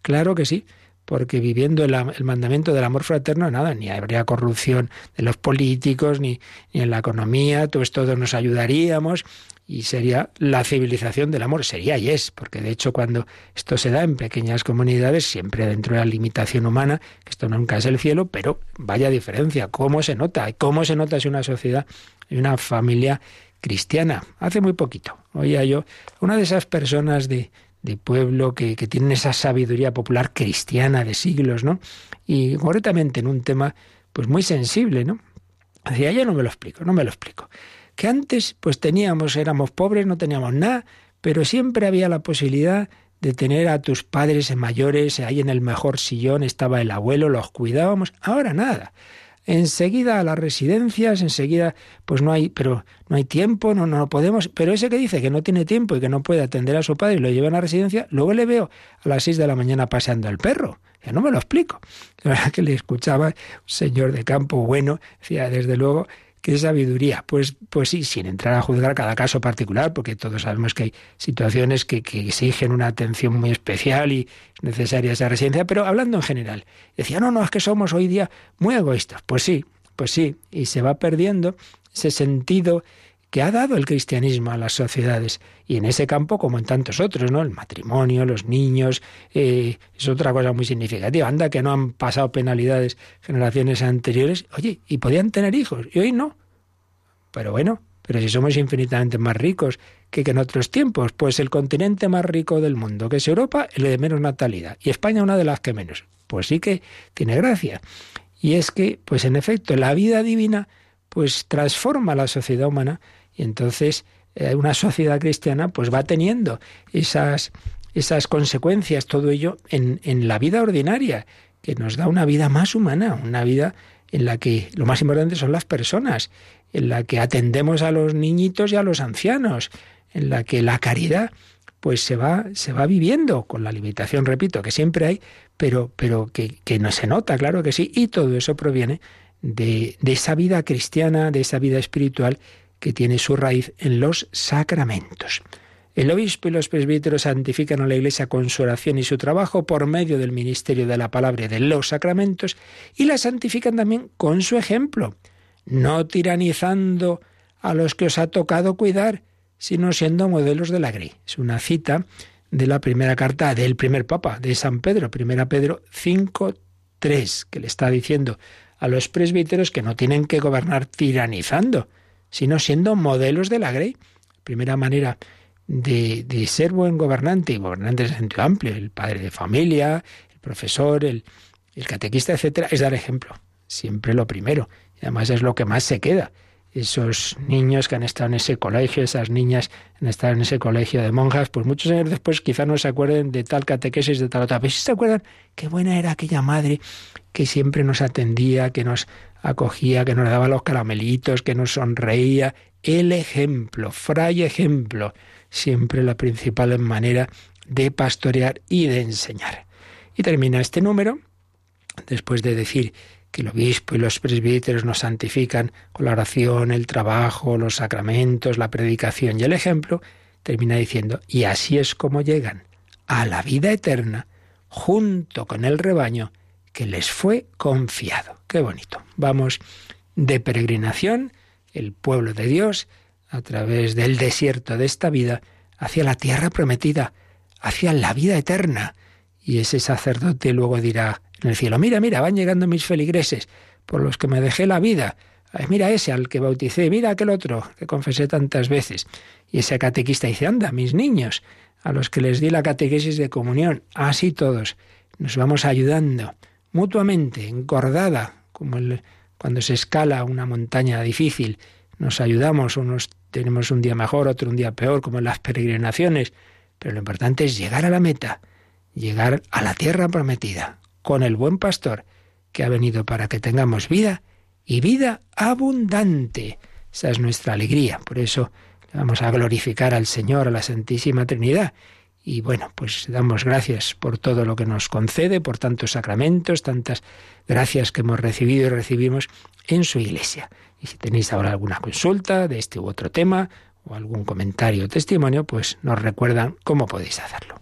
Claro que sí, porque viviendo el, mandamiento del amor fraterno, nada, ni habría corrupción de los políticos, ni, ni en la economía, todos, todos nos ayudaríamos y sería la civilización del amor, sería y es, porque de hecho cuando esto se da en pequeñas comunidades, siempre dentro de la limitación humana, que esto nunca es el cielo, pero vaya diferencia, cómo se nota, cómo se nota si una sociedad y una familia cristiana. Hace muy poquito oía yo una de esas personas de, de pueblo que, que, tienen esa sabiduría popular cristiana de siglos, ¿no? Y concretamente en un tema pues muy sensible, ¿no? Decía, yo no me lo explico, no me lo explico. Que antes pues teníamos, éramos pobres, no teníamos nada, pero siempre había la posibilidad de tener a tus padres mayores ahí en el mejor sillón, estaba el abuelo, los cuidábamos, ahora nada enseguida a las residencias, enseguida, pues no hay, pero no hay tiempo, no, no podemos. Pero ese que dice que no tiene tiempo y que no puede atender a su padre y lo lleva a la residencia, luego le veo a las seis de la mañana paseando al perro. Ya no me lo explico. La verdad que le escuchaba un señor de campo bueno, decía, desde luego, ¿Qué sabiduría? Pues, pues sí, sin entrar a juzgar cada caso particular, porque todos sabemos que hay situaciones que, exigen una atención muy especial y es necesaria esa residencia, pero hablando en general, decía, no, no, es que somos hoy día muy egoístas. Pues sí, pues sí, y se va perdiendo ese sentido que ha dado el cristianismo a las sociedades. Y en ese campo, como en tantos otros, ¿no? El matrimonio, los niños, eh, es otra cosa muy significativa. Anda que no han pasado penalidades generaciones anteriores. Oye, y podían tener hijos, y hoy no. Pero bueno, pero si somos infinitamente más ricos que, que en otros tiempos, pues el continente más rico del mundo, que es Europa, el de menos natalidad, y España una de las que menos. Pues sí que tiene gracia. Y es que, pues en efecto, la vida divina pues transforma la sociedad humana y entonces eh, una sociedad cristiana pues va teniendo esas, esas consecuencias, todo ello en, en la vida ordinaria, que nos da una vida más humana, una vida en la que lo más importante son las personas, en la que atendemos a los niñitos y a los ancianos, en la que la caridad pues se va, se va viviendo con la limitación, repito, que siempre hay, pero, pero que, que no se nota, claro que sí, y todo eso proviene de, de esa vida cristiana, de esa vida espiritual que tiene su raíz en los sacramentos. El obispo y los presbíteros santifican a la Iglesia con su oración y su trabajo por medio del ministerio de la palabra y de los sacramentos y la santifican también con su ejemplo, no tiranizando a los que os ha tocado cuidar, sino siendo modelos de la grey. Es una cita de la primera carta del primer papa, de San Pedro, primera Pedro 5.3, que le está diciendo a los presbíteros que no tienen que gobernar tiranizando, sino siendo modelos de la Grey. Primera manera de, ser buen gobernante, y gobernante en sentido amplio, el padre de familia, el profesor, el, el catequista, etcétera, es dar ejemplo. Siempre lo primero. Y además es lo que más se queda. Esos niños que han estado en ese colegio, esas niñas que han estado en ese colegio de monjas, pues muchos años después quizá no se acuerden de tal catequesis, de tal otra. Pero si se acuerdan qué buena era aquella madre que siempre nos atendía, que nos acogía, que nos daba los caramelitos, que nos sonreía. El ejemplo, fray ejemplo, siempre la principal manera de pastorear y de enseñar. Y termina este número, después de decir que el obispo y los presbíteros nos santifican con la oración, el trabajo, los sacramentos, la predicación y el ejemplo, termina diciendo, y así es como llegan a la vida eterna junto con el rebaño que les fue confiado. Qué bonito. Vamos de peregrinación, el pueblo de Dios, a través del desierto de esta vida, hacia la tierra prometida, hacia la vida eterna. Y ese sacerdote luego dirá en el cielo, mira, mira, van llegando mis feligreses, por los que me dejé la vida. mira ese al que bauticé, mira aquel otro que confesé tantas veces. Y ese catequista dice, anda, mis niños, a los que les di la catequesis de comunión, así todos, nos vamos ayudando mutuamente, encordada, como cuando se escala una montaña difícil, nos ayudamos, unos tenemos un día mejor, otro un día peor, como en las peregrinaciones, pero lo importante es llegar a la meta, llegar a la tierra prometida, con el buen pastor que ha venido para que tengamos vida y vida abundante. Esa es nuestra alegría, por eso vamos a glorificar al Señor, a la Santísima Trinidad, y bueno, pues damos gracias por todo lo que nos concede, por tantos sacramentos, tantas gracias que hemos recibido y recibimos en su iglesia. Y si tenéis ahora alguna consulta de este u otro tema, o algún comentario o testimonio, pues nos recuerdan cómo podéis hacerlo.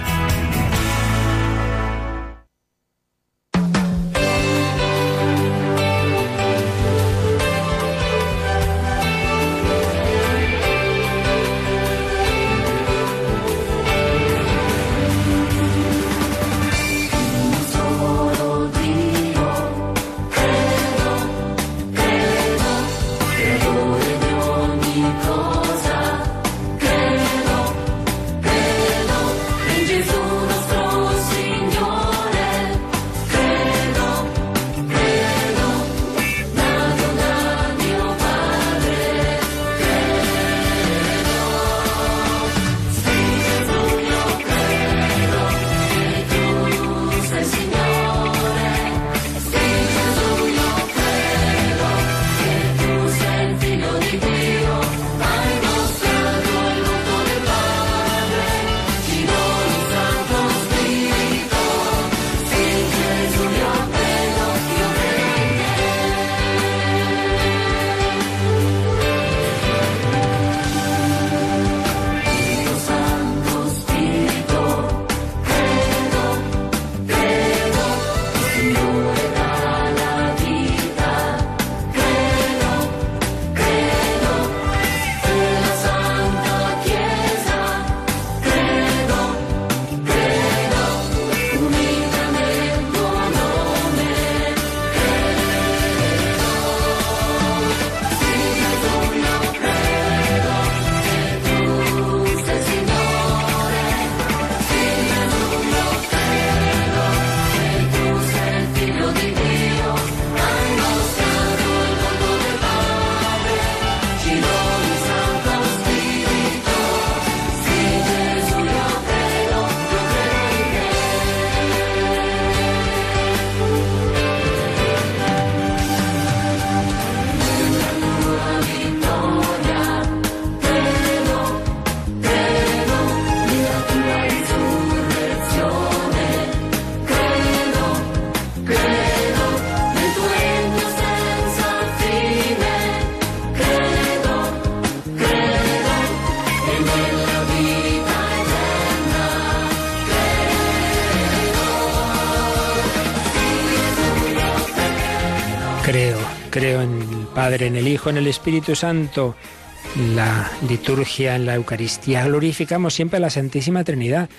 En el Hijo, en el Espíritu Santo, la liturgia, en la Eucaristía, glorificamos siempre a la Santísima Trinidad.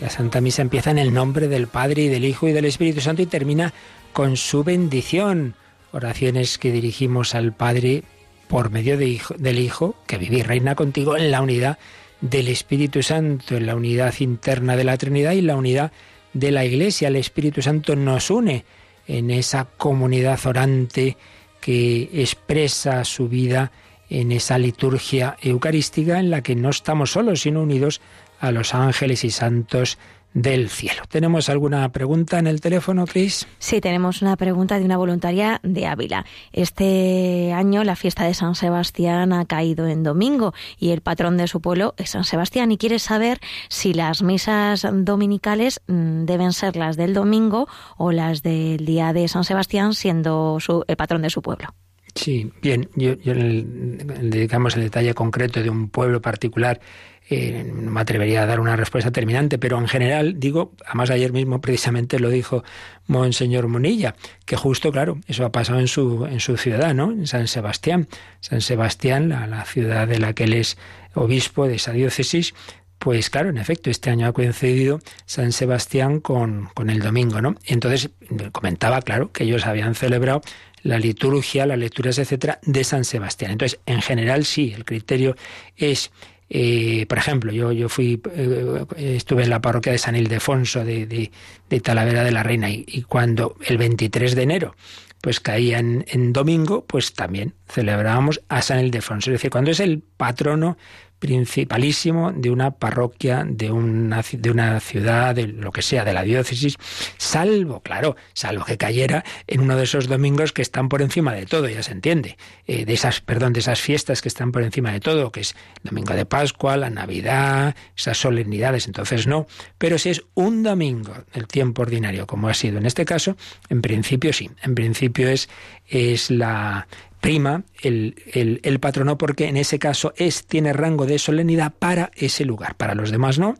La Santa Misa empieza en el nombre del Padre y del Hijo y del Espíritu Santo y termina con su bendición. Oraciones que dirigimos al Padre por medio del Hijo, que vive y reina contigo en la unidad del Espíritu Santo, en la unidad interna de la Trinidad y la unidad de la Iglesia. El Espíritu Santo nos une en esa comunidad orante que expresa su vida en esa liturgia eucarística en la que no estamos solos, sino unidos a los ángeles y santos del cielo. ¿Tenemos alguna pregunta en el teléfono, Cris? Sí, tenemos una pregunta de una voluntaria de Ávila. Este año la fiesta de San Sebastián ha caído en domingo y el patrón de su pueblo es San Sebastián y quiere saber si las misas dominicales mm, deben ser las del domingo o las del día de San Sebastián siendo su, el patrón de su pueblo. Sí, bien, yo, yo dedicamos el detalle concreto de un pueblo particular eh, no me atrevería a dar una respuesta terminante, pero en general digo, además ayer mismo precisamente lo dijo Monseñor Monilla, que justo, claro, eso ha pasado en su, en su ciudad, ¿no? En San Sebastián. San Sebastián, la, la ciudad de la que él es obispo de esa diócesis, pues claro, en efecto, este año ha coincidido San Sebastián con, con, el domingo, ¿no? Entonces comentaba, claro, que ellos habían celebrado la liturgia, las lecturas, etcétera, de San Sebastián. Entonces, en general, sí, el criterio es eh, por ejemplo, yo, yo fui, eh, estuve en la parroquia de San Ildefonso de, de, Talavera de la Reina y, cuando el 23 de enero pues caía en, domingo, pues también celebrábamos a San Ildefonso. Es decir, cuando es el patrono principalísimo de una parroquia, de una, de una ciudad, de lo que sea, de la diócesis, salvo, claro, salvo que cayera en uno de esos domingos que están por encima de todo, ya se entiende, eh, de esas, perdón, de esas fiestas que están por encima de todo, que es el domingo de Pascua, la Navidad, esas solemnidades, entonces no, pero si es un domingo, el tiempo ordinario, como ha sido en este caso, en principio sí, en principio es, es la prima el, el, patrono porque en ese caso es, tiene rango de solemnidad para ese lugar. Para los demás no.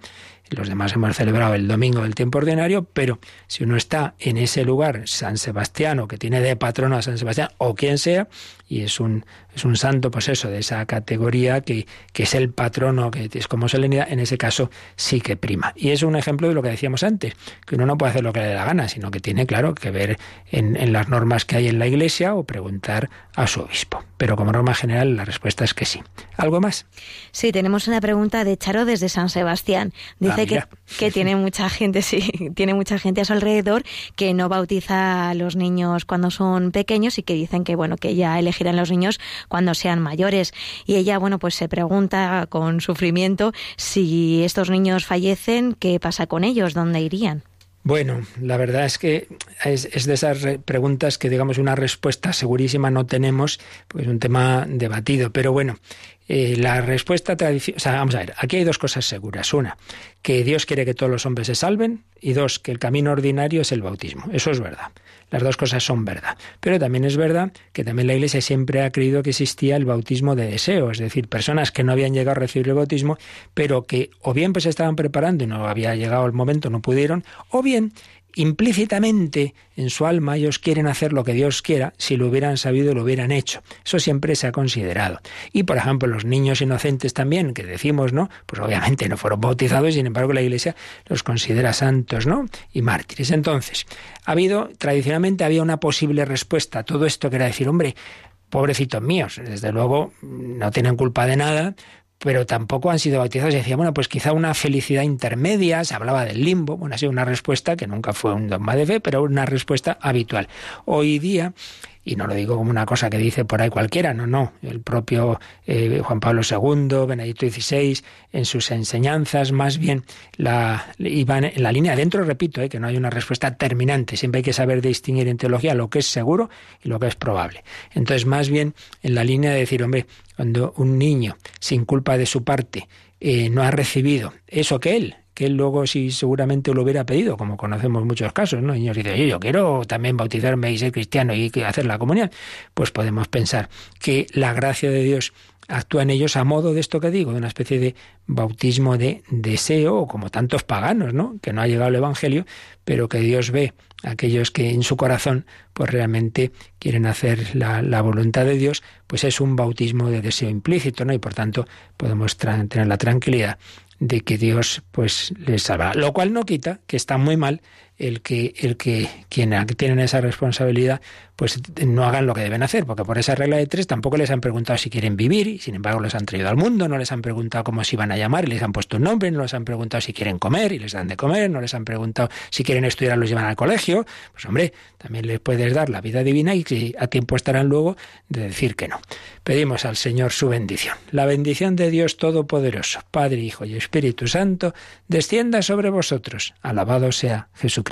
Los demás hemos celebrado el domingo del tiempo ordinario, pero si uno está en ese lugar, San Sebastián, o que tiene de patrono a San Sebastián, o quien sea, y es un, es un santo, pues eso, de esa categoría que, que es el patrono, que es como solemnidad, en ese caso sí que prima. Y es un ejemplo de lo que decíamos antes, que uno no puede hacer lo que le dé la gana, sino que tiene, claro, que ver en, en las normas que hay en la Iglesia o preguntar a su obispo. Pero como norma general la respuesta es que sí. ¿Algo más? Sí, tenemos una pregunta de Charo desde San Sebastián. Dice ah, que, que tiene mucha gente, sí, tiene mucha gente a su alrededor que no bautiza a los niños cuando son pequeños y que dicen que bueno, que ya los niños cuando sean mayores. Y ella, bueno, pues se pregunta con sufrimiento si estos niños fallecen, ¿qué pasa con ellos? ¿Dónde irían? Bueno, la verdad es que es, de esas preguntas que, digamos, una respuesta segurísima no tenemos, pues es un tema debatido. Pero bueno, eh, la respuesta tradicional. O sea, vamos a ver, aquí hay dos cosas seguras. Una, que Dios quiere que todos los hombres se salven. Y dos, que el camino ordinario es el bautismo. Eso es verdad. Las dos cosas son verdad. Pero también es verdad que también la Iglesia siempre ha creído que existía el bautismo de deseo, es decir, personas que no habían llegado a recibir el bautismo, pero que o bien pues estaban preparando y no había llegado el momento, no pudieron, o bien implícitamente en su alma ellos quieren hacer lo que Dios quiera, si lo hubieran sabido lo hubieran hecho. Eso siempre se ha considerado. Y por ejemplo, los niños inocentes también, que decimos, ¿no? Pues obviamente no fueron bautizados, y sin embargo la Iglesia los considera santos, ¿no? Y mártires. Entonces, ha habido, tradicionalmente había una posible respuesta a todo esto que era decir, hombre, pobrecitos míos, desde luego no tienen culpa de nada, pero tampoco han sido bautizados. Y decía, bueno, pues quizá una felicidad intermedia, se hablaba del limbo, bueno, ha sido una respuesta que nunca fue un dogma de fe, pero una respuesta habitual. Hoy día y no lo digo como una cosa que dice por ahí cualquiera, no, no. El propio eh, Juan Pablo II, Benedicto XVI, en sus enseñanzas, más bien la, iban en la línea adentro, repito, eh, que no hay una respuesta terminante. Siempre hay que saber distinguir en teología lo que es seguro y lo que es probable. Entonces, más bien en la línea de decir, hombre, cuando un niño, sin culpa de su parte, eh, no ha recibido eso que él, que luego sí seguramente lo hubiera pedido, como conocemos muchos casos, ¿no? Niños dicen, yo quiero también bautizarme y ser cristiano y hacer la comunión. Pues podemos pensar que la gracia de Dios actúa en ellos a modo de esto que digo, de una especie de bautismo de deseo, como tantos paganos, ¿no? Que no ha llegado el Evangelio, pero que Dios ve a aquellos que en su corazón pues realmente quieren hacer la, la, voluntad de Dios, pues es un bautismo de deseo implícito, ¿no? Y por tanto podemos tener la tranquilidad de que Dios pues les salvará. Lo cual no quita que está muy mal el que, el que quienes tienen esa responsabilidad pues no hagan lo que deben hacer, porque por esa regla de tres tampoco les han preguntado si quieren vivir, y sin embargo les han traído al mundo, no les han preguntado cómo se iban a llamar, y les han puesto un nombre, no les han preguntado si quieren comer, y les dan de comer, no les han preguntado si quieren estudiar, los llevan al colegio, pues hombre, también les puedes dar la vida divina y que a tiempo estarán luego de decir que no. Pedimos al Señor su bendición. La bendición de Dios Todopoderoso, Padre, Hijo y Espíritu Santo, descienda sobre vosotros. Alabado sea Jesucristo.